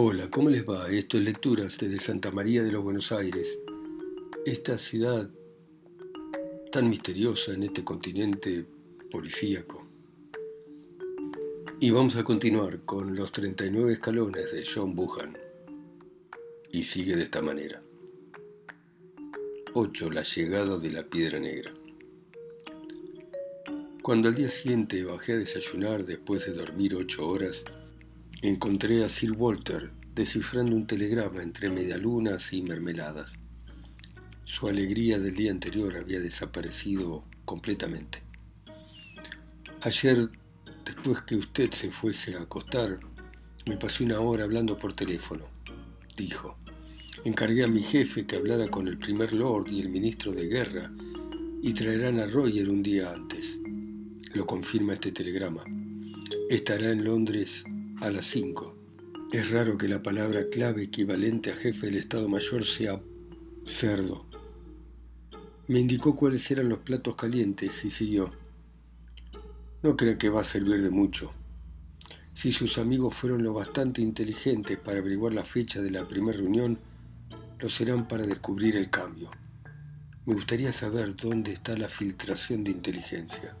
Hola, ¿cómo les va? Esto es Lecturas desde Santa María de los Buenos Aires. Esta ciudad tan misteriosa en este continente policíaco. Y vamos a continuar con los 39 escalones de John Buchan. Y sigue de esta manera. 8. La llegada de la piedra negra. Cuando al día siguiente bajé a desayunar después de dormir ocho horas, Encontré a Sir Walter descifrando un telegrama entre medialunas y mermeladas. Su alegría del día anterior había desaparecido completamente. Ayer, después que usted se fuese a acostar, me pasé una hora hablando por teléfono, dijo. Encargué a mi jefe que hablara con el primer lord y el ministro de guerra y traerán a Roger un día antes. Lo confirma este telegrama. Estará en Londres a las 5. Es raro que la palabra clave equivalente a jefe del Estado Mayor sea cerdo. Me indicó cuáles eran los platos calientes y siguió. No crea que va a servir de mucho. Si sus amigos fueron lo bastante inteligentes para averiguar la fecha de la primera reunión, lo serán para descubrir el cambio. Me gustaría saber dónde está la filtración de inteligencia.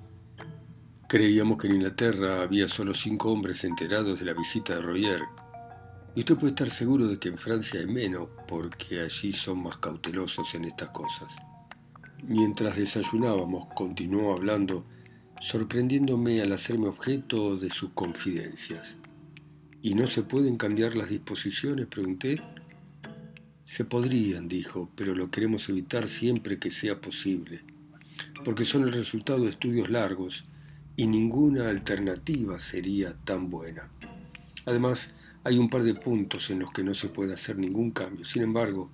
Creíamos que en Inglaterra había solo cinco hombres enterados de la visita de Royer. Y usted puede estar seguro de que en Francia hay menos, porque allí son más cautelosos en estas cosas. Mientras desayunábamos, continuó hablando, sorprendiéndome al hacerme objeto de sus confidencias. ¿Y no se pueden cambiar las disposiciones? pregunté. Se podrían, dijo, pero lo queremos evitar siempre que sea posible, porque son el resultado de estudios largos y ninguna alternativa sería tan buena. Además, hay un par de puntos en los que no se puede hacer ningún cambio. Sin embargo,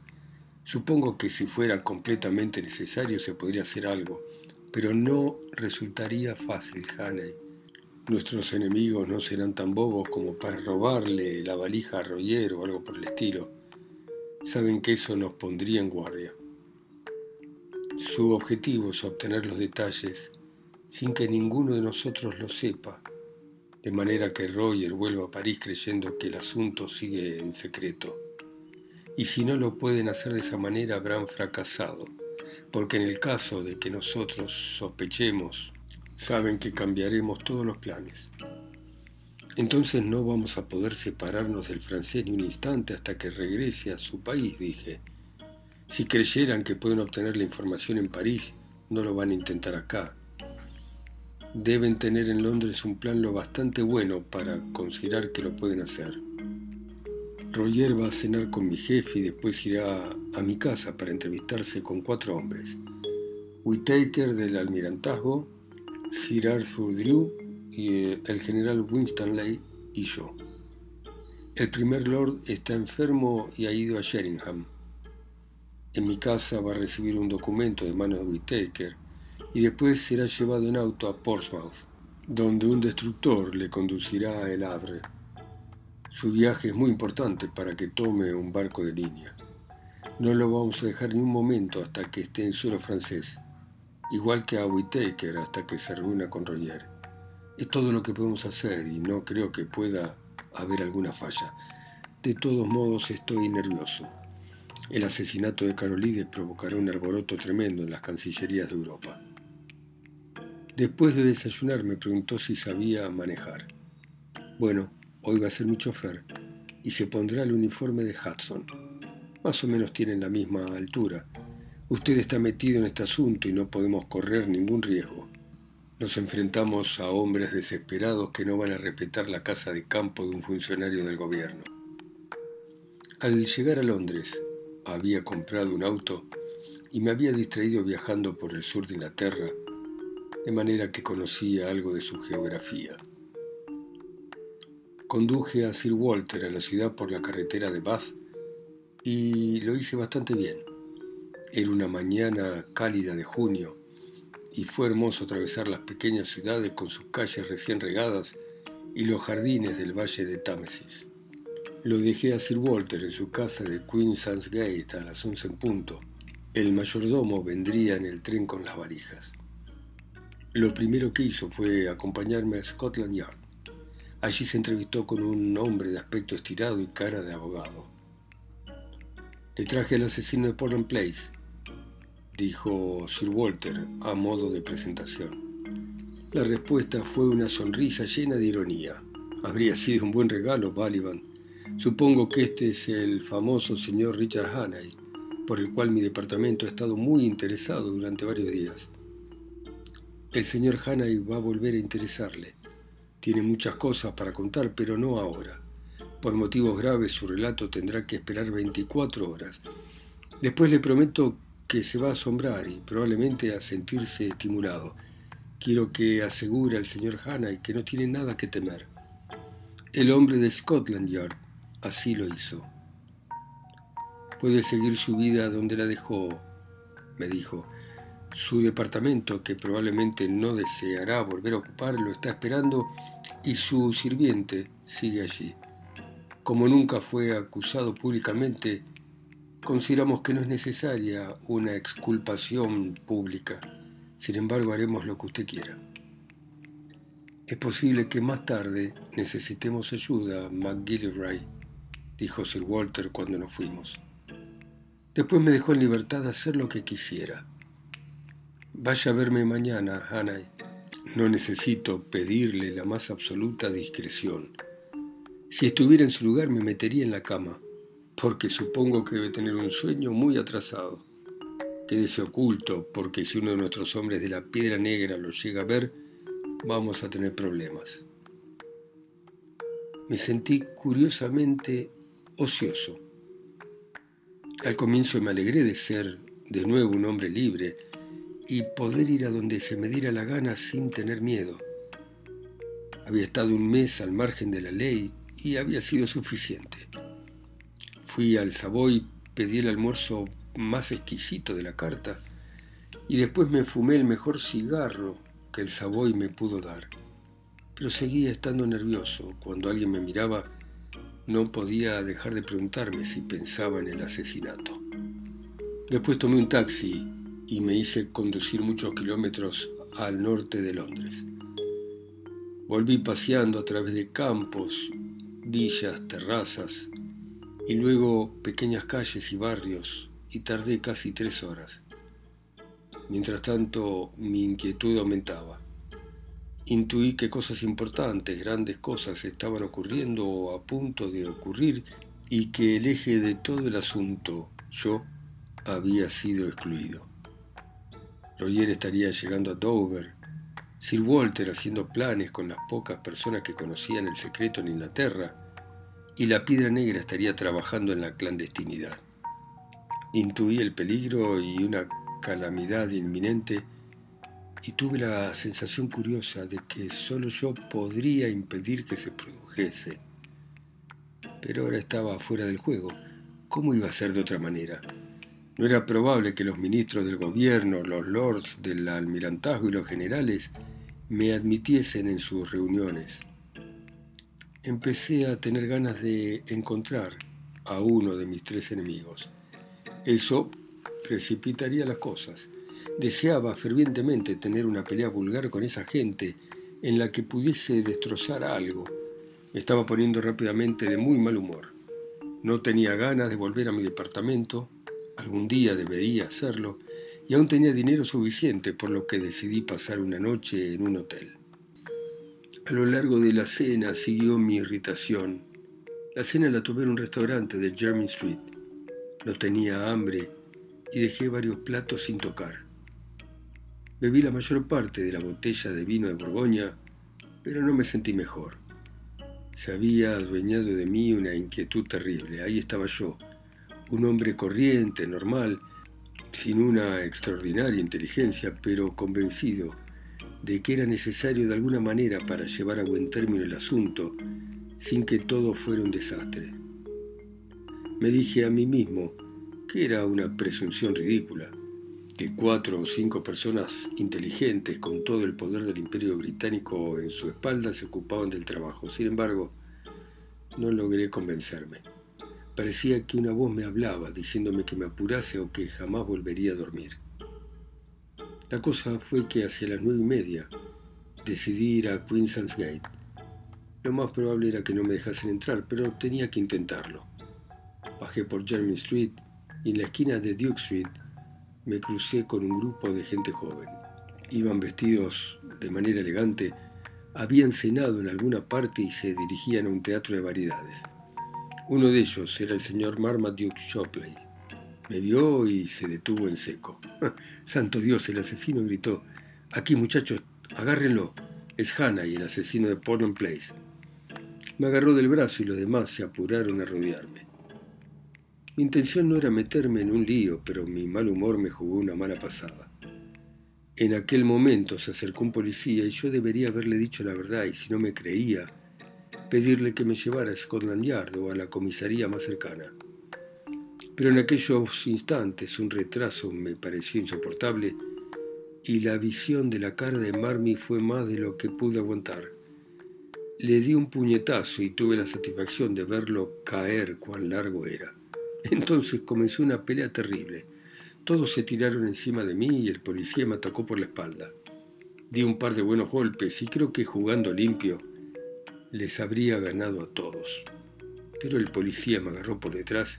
supongo que si fuera completamente necesario se podría hacer algo, pero no resultaría fácil, Haney. Nuestros enemigos no serán tan bobos como para robarle la valija a Roger o algo por el estilo. Saben que eso nos pondría en guardia. Su objetivo es obtener los detalles sin que ninguno de nosotros lo sepa, de manera que Roger vuelva a París creyendo que el asunto sigue en secreto. Y si no lo pueden hacer de esa manera habrán fracasado, porque en el caso de que nosotros sospechemos, saben que cambiaremos todos los planes. Entonces no vamos a poder separarnos del francés ni un instante hasta que regrese a su país, dije. Si creyeran que pueden obtener la información en París, no lo van a intentar acá deben tener en Londres un plan lo bastante bueno para considerar que lo pueden hacer. Roger va a cenar con mi jefe y después irá a mi casa para entrevistarse con cuatro hombres. Whitaker del almirantazgo, Sir Arthur Drew y eh, el general Winstanley y yo. El primer lord está enfermo y ha ido a Sheringham. En mi casa va a recibir un documento de manos de Whitaker y después será llevado en auto a Portsmouth, donde un destructor le conducirá a El Havre. Su viaje es muy importante para que tome un barco de línea. No lo vamos a dejar ni un momento hasta que esté en suelo francés, igual que a Whittaker hasta que se reúna con Roger. Es todo lo que podemos hacer y no creo que pueda haber alguna falla. De todos modos estoy nervioso. El asesinato de Carolides provocará un alboroto tremendo en las cancillerías de Europa. Después de desayunar me preguntó si sabía manejar. Bueno, hoy va a ser mi chofer y se pondrá el uniforme de Hudson. Más o menos tienen la misma altura. Usted está metido en este asunto y no podemos correr ningún riesgo. Nos enfrentamos a hombres desesperados que no van a respetar la casa de campo de un funcionario del gobierno. Al llegar a Londres, había comprado un auto y me había distraído viajando por el sur de Inglaterra de manera que conocía algo de su geografía. Conduje a Sir Walter a la ciudad por la carretera de Bath y lo hice bastante bien. Era una mañana cálida de junio y fue hermoso atravesar las pequeñas ciudades con sus calles recién regadas y los jardines del valle de Támesis. Lo dejé a Sir Walter en su casa de Queen's Gate a las once en punto. El mayordomo vendría en el tren con las varijas. Lo primero que hizo fue acompañarme a Scotland Yard. Allí se entrevistó con un hombre de aspecto estirado y cara de abogado. Le traje al asesino de Portland Place, dijo Sir Walter a modo de presentación. La respuesta fue una sonrisa llena de ironía. Habría sido un buen regalo, Baliban. Supongo que este es el famoso señor Richard Hannay, por el cual mi departamento ha estado muy interesado durante varios días. El señor Hannay va a volver a interesarle. Tiene muchas cosas para contar, pero no ahora. Por motivos graves su relato tendrá que esperar 24 horas. Después le prometo que se va a asombrar y probablemente a sentirse estimulado. Quiero que asegure al señor Hannay que no tiene nada que temer. El hombre de Scotland Yard así lo hizo. Puede seguir su vida donde la dejó, me dijo. Su departamento, que probablemente no deseará volver a ocupar, lo está esperando y su sirviente sigue allí. Como nunca fue acusado públicamente, consideramos que no es necesaria una exculpación pública. Sin embargo, haremos lo que usted quiera. Es posible que más tarde necesitemos ayuda, McGillivray, dijo Sir Walter cuando nos fuimos. Después me dejó en libertad de hacer lo que quisiera. Vaya a verme mañana, Hannah. No necesito pedirle la más absoluta discreción. Si estuviera en su lugar me metería en la cama, porque supongo que debe tener un sueño muy atrasado. Quédese oculto, porque si uno de nuestros hombres de la piedra negra lo llega a ver, vamos a tener problemas. Me sentí curiosamente ocioso. Al comienzo me alegré de ser de nuevo un hombre libre y poder ir a donde se me diera la gana sin tener miedo. Había estado un mes al margen de la ley y había sido suficiente. Fui al Savoy, pedí el almuerzo más exquisito de la carta y después me fumé el mejor cigarro que el Savoy me pudo dar. Pero seguía estando nervioso. Cuando alguien me miraba, no podía dejar de preguntarme si pensaba en el asesinato. Después tomé un taxi y me hice conducir muchos kilómetros al norte de Londres. Volví paseando a través de campos, villas, terrazas y luego pequeñas calles y barrios y tardé casi tres horas. Mientras tanto mi inquietud aumentaba. Intuí que cosas importantes, grandes cosas estaban ocurriendo o a punto de ocurrir y que el eje de todo el asunto, yo, había sido excluido. Roger estaría llegando a Dover, Sir Walter haciendo planes con las pocas personas que conocían el secreto en Inglaterra, y la piedra negra estaría trabajando en la clandestinidad. Intuí el peligro y una calamidad inminente y tuve la sensación curiosa de que solo yo podría impedir que se produjese. Pero ahora estaba fuera del juego. ¿Cómo iba a ser de otra manera? No era probable que los ministros del gobierno, los lords del almirantazgo y los generales me admitiesen en sus reuniones. Empecé a tener ganas de encontrar a uno de mis tres enemigos. Eso precipitaría las cosas. Deseaba fervientemente tener una pelea vulgar con esa gente en la que pudiese destrozar algo. Me estaba poniendo rápidamente de muy mal humor. No tenía ganas de volver a mi departamento Algún día debería hacerlo y aún tenía dinero suficiente, por lo que decidí pasar una noche en un hotel. A lo largo de la cena siguió mi irritación. La cena la tomé en un restaurante de Jeremy Street. No tenía hambre y dejé varios platos sin tocar. Bebí la mayor parte de la botella de vino de Borgoña, pero no me sentí mejor. Se había adueñado de mí una inquietud terrible. Ahí estaba yo, un hombre corriente, normal, sin una extraordinaria inteligencia, pero convencido de que era necesario de alguna manera para llevar a buen término el asunto, sin que todo fuera un desastre. Me dije a mí mismo que era una presunción ridícula, que cuatro o cinco personas inteligentes con todo el poder del imperio británico en su espalda se ocupaban del trabajo. Sin embargo, no logré convencerme. Parecía que una voz me hablaba, diciéndome que me apurase o que jamás volvería a dormir. La cosa fue que hacia las nueve y media decidí ir a Queenson's Gate. Lo más probable era que no me dejasen entrar, pero tenía que intentarlo. Bajé por Jeremy Street y en la esquina de Duke Street me crucé con un grupo de gente joven. Iban vestidos de manera elegante, habían cenado en alguna parte y se dirigían a un teatro de variedades. Uno de ellos era el señor Marmaduke Shopley. Me vio y se detuvo en seco. Santo Dios, el asesino gritó. Aquí, muchachos, agárrenlo. Es Hannah y el asesino de Portland Place. Me agarró del brazo y los demás se apuraron a rodearme. Mi intención no era meterme en un lío, pero mi mal humor me jugó una mala pasada. En aquel momento se acercó un policía y yo debería haberle dicho la verdad y si no me creía, pedirle que me llevara a Scotland Yard o a la comisaría más cercana. Pero en aquellos instantes un retraso me pareció insoportable y la visión de la cara de Marmy fue más de lo que pude aguantar. Le di un puñetazo y tuve la satisfacción de verlo caer cuán largo era. Entonces comenzó una pelea terrible. Todos se tiraron encima de mí y el policía me atacó por la espalda. Di un par de buenos golpes y creo que jugando limpio les habría ganado a todos. Pero el policía me agarró por detrás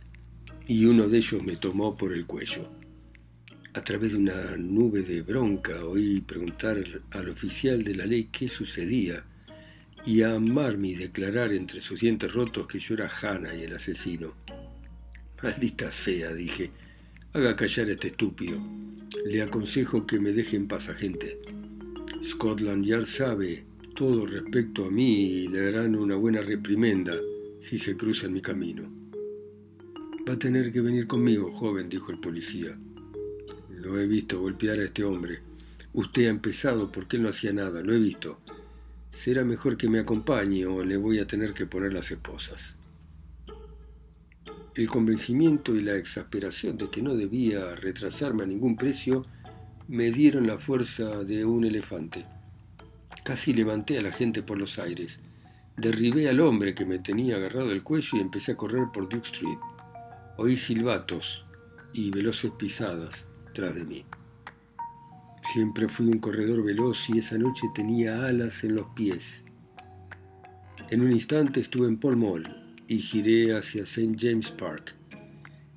y uno de ellos me tomó por el cuello. A través de una nube de bronca oí preguntar al oficial de la ley qué sucedía y a Marmy declarar entre sus dientes rotos que yo era Hannah y el asesino. Maldita sea, dije, haga callar a este estúpido. Le aconsejo que me deje en paz, agente. Scotland Yard sabe todo respecto a mí y le darán una buena reprimenda si se cruza en mi camino. Va a tener que venir conmigo, joven, dijo el policía. Lo he visto golpear a este hombre. Usted ha empezado porque él no hacía nada, lo he visto. Será mejor que me acompañe o le voy a tener que poner las esposas. El convencimiento y la exasperación de que no debía retrasarme a ningún precio me dieron la fuerza de un elefante. Casi levanté a la gente por los aires. Derribé al hombre que me tenía agarrado el cuello y empecé a correr por Duke Street. Oí silbatos y veloces pisadas tras de mí. Siempre fui un corredor veloz y esa noche tenía alas en los pies. En un instante estuve en Pall Mall y giré hacia St. James Park.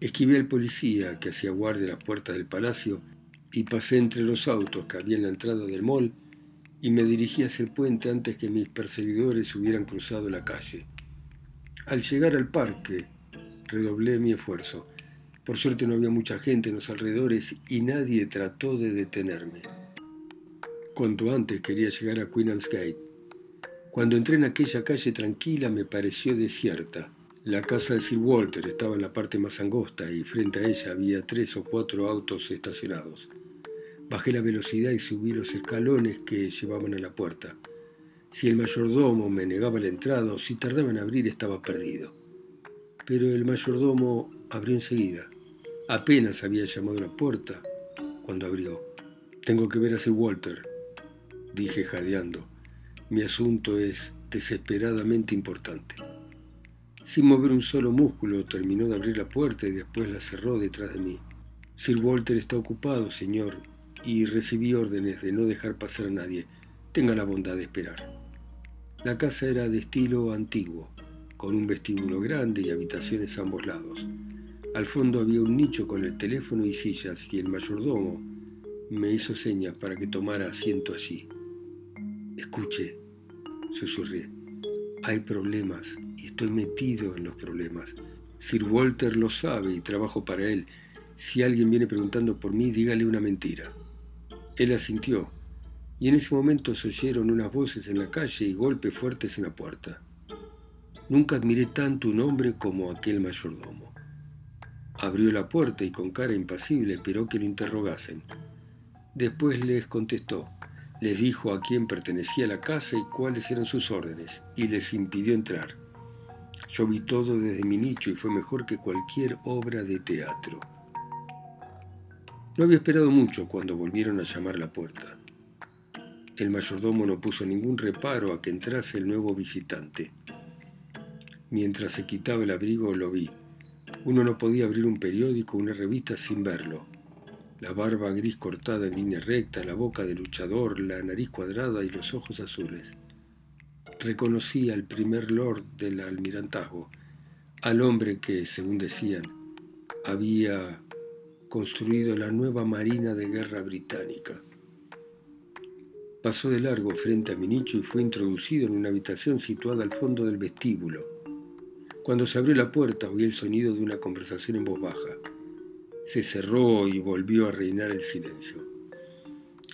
Esquivé al policía que hacía guardia a las puertas del palacio y pasé entre los autos que había en la entrada del mall y me dirigí hacia el puente antes que mis perseguidores hubieran cruzado la calle. Al llegar al parque, redoblé mi esfuerzo. Por suerte no había mucha gente en los alrededores y nadie trató de detenerme. Cuanto antes quería llegar a Queen Anne's Gate. Cuando entré en aquella calle tranquila me pareció desierta. La casa de Sir Walter estaba en la parte más angosta y frente a ella había tres o cuatro autos estacionados. Bajé la velocidad y subí los escalones que llevaban a la puerta. Si el mayordomo me negaba la entrada o si tardaba en abrir estaba perdido. Pero el mayordomo abrió enseguida. Apenas había llamado a la puerta cuando abrió. Tengo que ver a Sir Walter, dije jadeando. Mi asunto es desesperadamente importante. Sin mover un solo músculo, terminó de abrir la puerta y después la cerró detrás de mí. Sir Walter está ocupado, señor, y recibí órdenes de no dejar pasar a nadie. Tenga la bondad de esperar. La casa era de estilo antiguo, con un vestíbulo grande y habitaciones a ambos lados. Al fondo había un nicho con el teléfono y sillas y el mayordomo me hizo señas para que tomara asiento allí. Escuche, susurré. Hay problemas y estoy metido en los problemas. Sir Walter lo sabe y trabajo para él. Si alguien viene preguntando por mí, dígale una mentira. Él asintió, y en ese momento se oyeron unas voces en la calle y golpes fuertes en la puerta. Nunca admiré tanto un hombre como aquel mayordomo. Abrió la puerta y con cara impasible esperó que lo interrogasen. Después les contestó, les dijo a quién pertenecía la casa y cuáles eran sus órdenes, y les impidió entrar. Yo vi todo desde mi nicho y fue mejor que cualquier obra de teatro. No había esperado mucho cuando volvieron a llamar a la puerta. El mayordomo no puso ningún reparo a que entrase el nuevo visitante. Mientras se quitaba el abrigo lo vi. Uno no podía abrir un periódico o una revista sin verlo. La barba gris cortada en línea recta, la boca de luchador, la nariz cuadrada y los ojos azules. reconocí al primer lord del almirantazgo, al hombre que, según decían, había construido la nueva Marina de Guerra Británica. Pasó de largo frente a mi nicho y fue introducido en una habitación situada al fondo del vestíbulo. Cuando se abrió la puerta oí el sonido de una conversación en voz baja. Se cerró y volvió a reinar el silencio.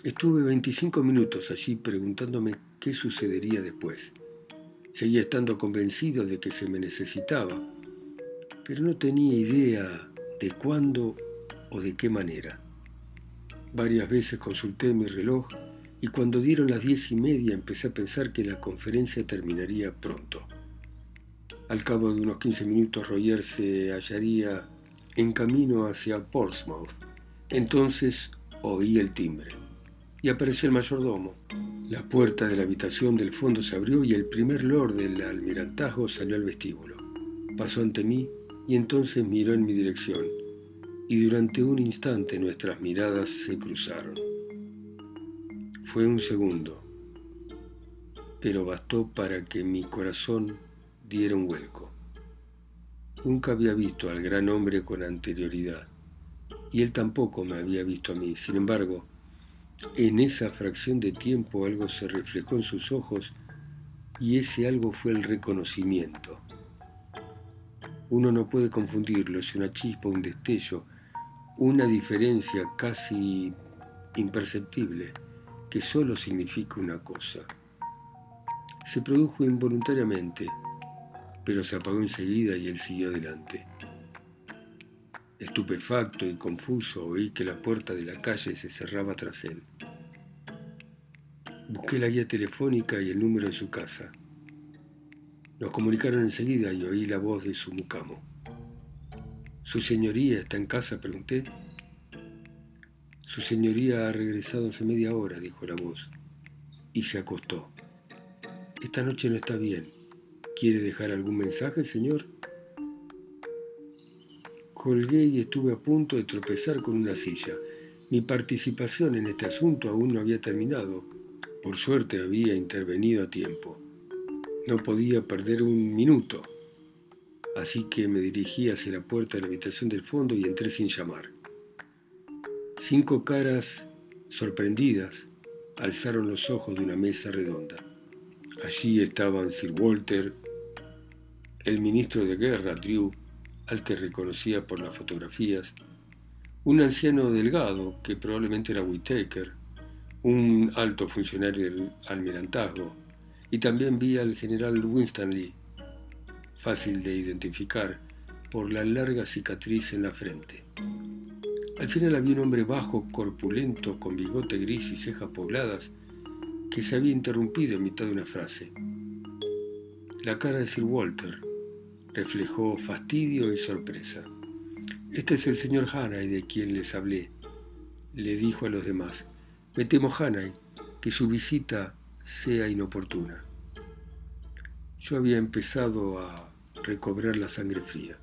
Estuve 25 minutos allí preguntándome qué sucedería después. Seguía estando convencido de que se me necesitaba, pero no tenía idea de cuándo o de qué manera. Varias veces consulté mi reloj y cuando dieron las diez y media empecé a pensar que la conferencia terminaría pronto. Al cabo de unos 15 minutos Roger se hallaría en camino hacia Portsmouth. Entonces oí el timbre y apareció el mayordomo. La puerta de la habitación del fondo se abrió y el primer lord del almirantazgo salió al vestíbulo. Pasó ante mí y entonces miró en mi dirección y durante un instante nuestras miradas se cruzaron. Fue un segundo, pero bastó para que mi corazón diera un vuelco. Nunca había visto al gran hombre con anterioridad, y él tampoco me había visto a mí. Sin embargo, en esa fracción de tiempo algo se reflejó en sus ojos y ese algo fue el reconocimiento. Uno no puede confundirlo, es una chispa, un destello, una diferencia casi imperceptible que solo significa una cosa. Se produjo involuntariamente, pero se apagó enseguida y él siguió adelante. Estupefacto y confuso oí que la puerta de la calle se cerraba tras él. Busqué la guía telefónica y el número de su casa. Nos comunicaron enseguida y oí la voz de su mucamo. ¿Su señoría está en casa? pregunté. Su señoría ha regresado hace media hora, dijo la voz, y se acostó. Esta noche no está bien. ¿Quiere dejar algún mensaje, señor? Colgué y estuve a punto de tropezar con una silla. Mi participación en este asunto aún no había terminado. Por suerte había intervenido a tiempo. No podía perder un minuto. Así que me dirigí hacia la puerta de la habitación del fondo y entré sin llamar. Cinco caras sorprendidas alzaron los ojos de una mesa redonda. Allí estaban Sir Walter, el ministro de guerra, Drew, al que reconocía por las fotografías, un anciano delgado, que probablemente era Whittaker, un alto funcionario del almirantazgo, y también vi al general Winstanley, fácil de identificar por la larga cicatriz en la frente. Al final había un hombre bajo, corpulento, con bigote gris y cejas pobladas, que se había interrumpido en mitad de una frase. La cara de Sir Walter reflejó fastidio y sorpresa. Este es el señor Hannay de quien les hablé, le dijo a los demás. Me temo, Hannay, que su visita sea inoportuna. Yo había empezado a recobrar la sangre fría.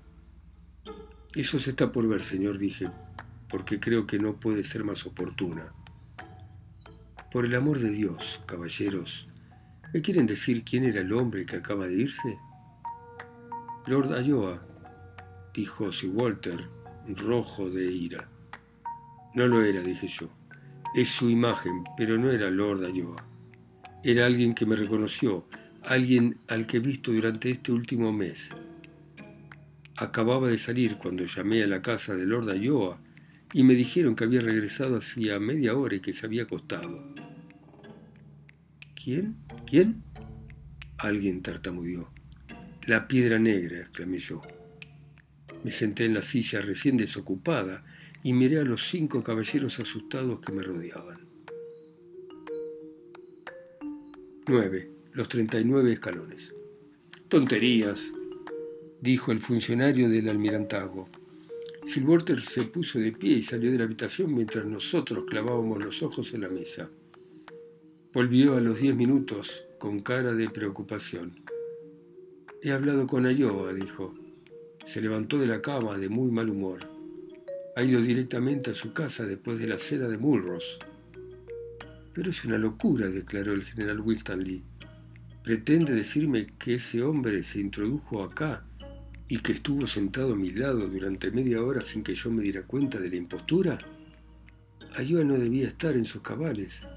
Eso se está por ver, señor, dije, porque creo que no puede ser más oportuna. Por el amor de Dios, caballeros, ¿me quieren decir quién era el hombre que acaba de irse? Lord Ayoa, dijo Sir Walter, rojo de ira. No lo era, dije yo. Es su imagen, pero no era Lord Ayoa. Era alguien que me reconoció, alguien al que he visto durante este último mes. Acababa de salir cuando llamé a la casa de Lord Ayoa y me dijeron que había regresado hacía media hora y que se había acostado. ¿Quién? ¿Quién? Alguien tartamudeó. La piedra negra, exclamé yo. Me senté en la silla recién desocupada y miré a los cinco caballeros asustados que me rodeaban. 9. Los 39 escalones. Tonterías, dijo el funcionario del almirantazgo. Silverter se puso de pie y salió de la habitación mientras nosotros clavábamos los ojos en la mesa. Volvió a los diez minutos con cara de preocupación. He hablado con Ayoa, dijo. Se levantó de la cama de muy mal humor. Ha ido directamente a su casa después de la cena de Mulross. Pero es una locura, declaró el general Winstanley. ¿Pretende decirme que ese hombre se introdujo acá y que estuvo sentado a mi lado durante media hora sin que yo me diera cuenta de la impostura? Ayuda no debía estar en sus cabales.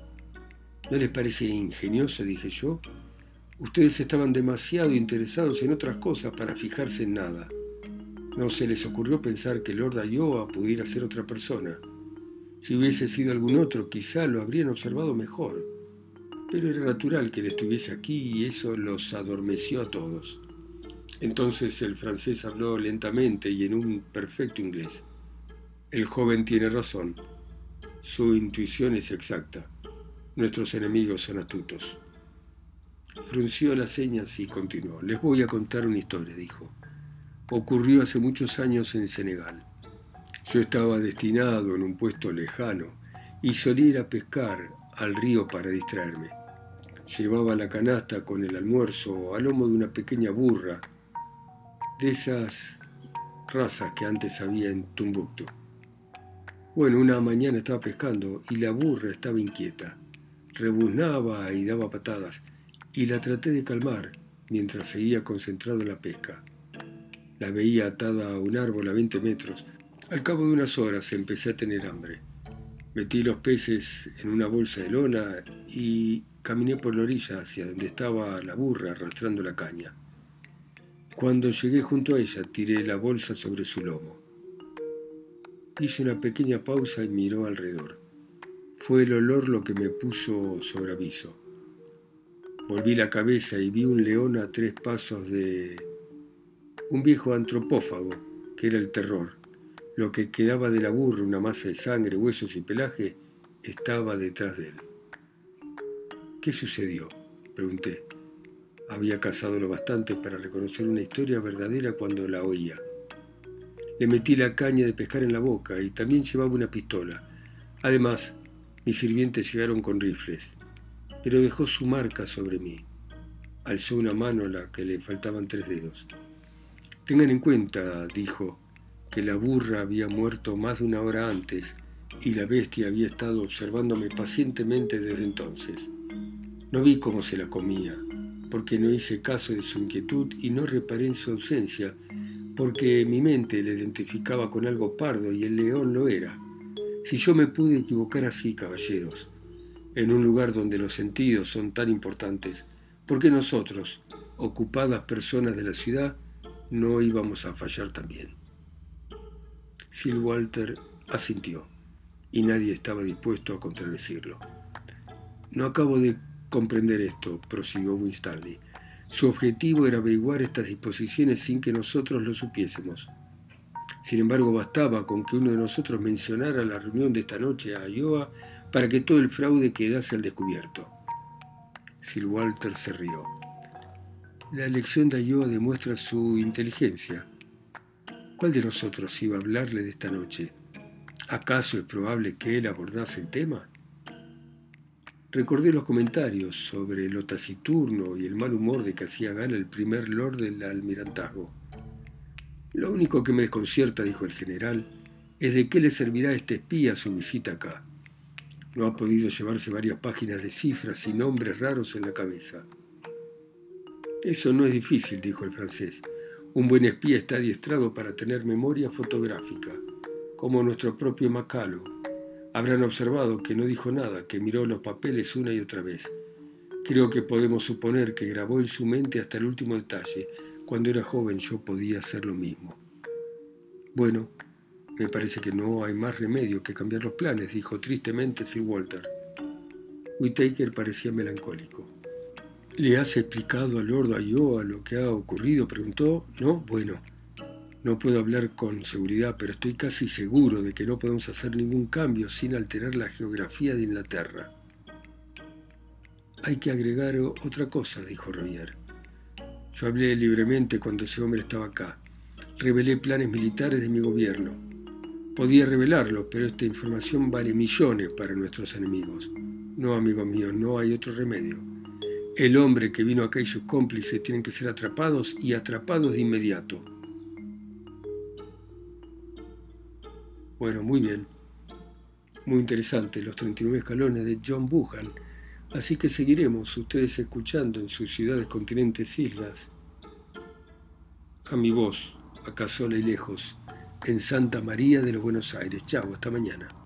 ¿No les parece ingenioso? dije yo. Ustedes estaban demasiado interesados en otras cosas para fijarse en nada. No se les ocurrió pensar que Lord Ayoa pudiera ser otra persona. Si hubiese sido algún otro, quizá lo habrían observado mejor. Pero era natural que él estuviese aquí y eso los adormeció a todos. Entonces el francés habló lentamente y en un perfecto inglés. El joven tiene razón. Su intuición es exacta. Nuestros enemigos son astutos. Frunció las señas y continuó. Les voy a contar una historia, dijo. Ocurrió hace muchos años en Senegal. Yo estaba destinado en un puesto lejano y solía ir a pescar al río para distraerme. Llevaba la canasta con el almuerzo a lomo de una pequeña burra, de esas razas que antes había en Tumbuktu. Bueno, una mañana estaba pescando y la burra estaba inquieta. Rebuznaba y daba patadas y la traté de calmar mientras seguía concentrado en la pesca. La veía atada a un árbol a 20 metros. Al cabo de unas horas empecé a tener hambre. Metí los peces en una bolsa de lona y caminé por la orilla hacia donde estaba la burra arrastrando la caña. Cuando llegué junto a ella, tiré la bolsa sobre su lomo. Hizo una pequeña pausa y miró alrededor. Fue el olor lo que me puso sobre aviso. Volví la cabeza y vi un león a tres pasos de un viejo antropófago, que era el terror. Lo que quedaba de la burra, una masa de sangre, huesos y pelaje, estaba detrás de él. ¿Qué sucedió? Pregunté. Había cazado lo bastante para reconocer una historia verdadera cuando la oía. Le metí la caña de pescar en la boca y también llevaba una pistola. Además, mis sirvientes llegaron con rifles, pero dejó su marca sobre mí. Alzó una mano a la que le faltaban tres dedos. Tengan en cuenta, dijo, que la burra había muerto más de una hora antes y la bestia había estado observándome pacientemente desde entonces. No vi cómo se la comía, porque no hice caso de su inquietud y no reparé en su ausencia porque mi mente le identificaba con algo pardo y el león lo era. Si yo me pude equivocar así, caballeros, en un lugar donde los sentidos son tan importantes, ¿por qué nosotros, ocupadas personas de la ciudad, no íbamos a fallar también? Sir Walter asintió, y nadie estaba dispuesto a contradecirlo. No acabo de comprender esto, prosiguió Winstanley. Su objetivo era averiguar estas disposiciones sin que nosotros lo supiésemos. Sin embargo, bastaba con que uno de nosotros mencionara la reunión de esta noche a Iowa para que todo el fraude quedase al descubierto. Sir Walter se rió. La elección de Iowa demuestra su inteligencia. ¿Cuál de nosotros iba a hablarle de esta noche? ¿Acaso es probable que él abordase el tema? Recordé los comentarios sobre lo taciturno y el mal humor de que hacía gana el primer lord del almirantazgo. Lo único que me desconcierta, dijo el general, es de qué le servirá a este espía su visita acá. No ha podido llevarse varias páginas de cifras y nombres raros en la cabeza. Eso no es difícil, dijo el francés. Un buen espía está adiestrado para tener memoria fotográfica, como nuestro propio Macalo, Habrán observado que no dijo nada, que miró los papeles una y otra vez. Creo que podemos suponer que grabó en su mente hasta el último detalle. Cuando era joven yo podía hacer lo mismo. Bueno, me parece que no hay más remedio que cambiar los planes, dijo tristemente Sir Walter. Whittaker parecía melancólico. ¿Le has explicado a Lord Ayoa lo que ha ocurrido? preguntó. No, bueno, no puedo hablar con seguridad, pero estoy casi seguro de que no podemos hacer ningún cambio sin alterar la geografía de Inglaterra. Hay que agregar otra cosa, dijo Roger. Yo hablé libremente cuando ese hombre estaba acá. Revelé planes militares de mi gobierno. Podía revelarlo, pero esta información vale millones para nuestros enemigos. No, amigo mío, no hay otro remedio. El hombre que vino acá y sus cómplices tienen que ser atrapados y atrapados de inmediato. Bueno, muy bien. Muy interesante. Los 39 escalones de John Buchan. Así que seguiremos ustedes escuchando en sus ciudades, continentes, islas, a mi voz, acá sola y lejos, en Santa María de los Buenos Aires. Chao, hasta mañana.